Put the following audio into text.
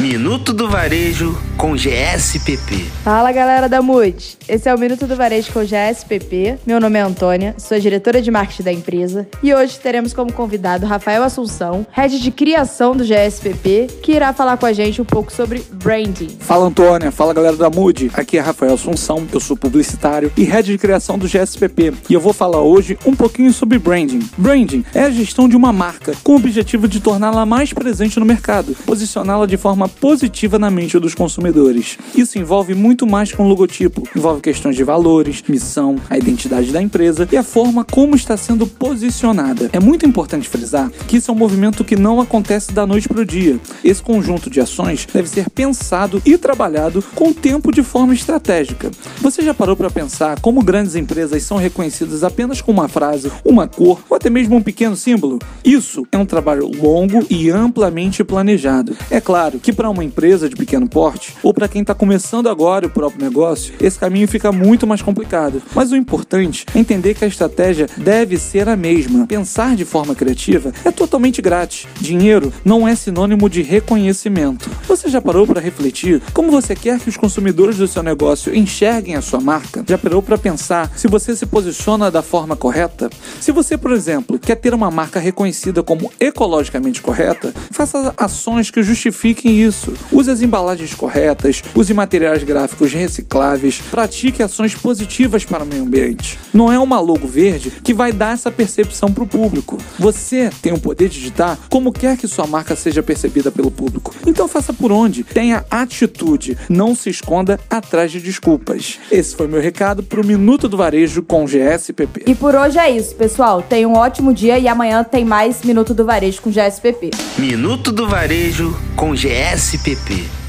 Minuto do Varejo com GSPP. Fala galera da MUD! Esse é o Minuto do Varejo com GSPP. Meu nome é Antônia, sou a diretora de marketing da empresa e hoje teremos como convidado Rafael Assunção, head de criação do GSPP, que irá falar com a gente um pouco sobre branding. Fala Antônia, fala galera da MUD. Aqui é Rafael Assunção, eu sou publicitário e head de criação do GSPP e eu vou falar hoje um pouquinho sobre branding. Branding é a gestão de uma marca com o objetivo de torná-la mais presente no mercado, posicioná-la de forma positiva na mente dos consumidores. Isso envolve muito mais que um logotipo, envolve questões de valores, missão, a identidade da empresa e a forma como está sendo posicionada. É muito importante frisar que isso é um movimento que não acontece da noite para o dia. Esse conjunto de ações deve ser pensado e trabalhado com o tempo de forma estratégica. Você já parou para pensar como grandes empresas são reconhecidas apenas com uma frase, uma cor ou até mesmo um pequeno símbolo? Isso é um trabalho longo e amplamente planejado. É claro que para uma empresa de pequeno porte, ou para quem está começando agora o próprio negócio, esse caminho fica muito mais complicado. Mas o importante é entender que a estratégia deve ser a mesma. Pensar de forma criativa é totalmente grátis. Dinheiro não é sinônimo de reconhecimento. Você já parou para refletir como você quer que os consumidores do seu negócio enxerguem a sua marca? Já parou para pensar se você se posiciona da forma correta? Se você, por exemplo, quer ter uma marca reconhecida como ecologicamente correta, faça ações que justifiquem isso isso. Use as embalagens corretas, use materiais gráficos recicláveis, pratique ações positivas para o meio ambiente. Não é uma logo verde que vai dar essa percepção para o público. Você tem o poder de digitar como quer que sua marca seja percebida pelo público. Então faça por onde. Tenha atitude. Não se esconda atrás de desculpas. Esse foi meu recado para o Minuto do Varejo com GSPP. E por hoje é isso, pessoal. Tenha um ótimo dia e amanhã tem mais Minuto do Varejo com GSPP. Minuto do Varejo com GSPP. SPP.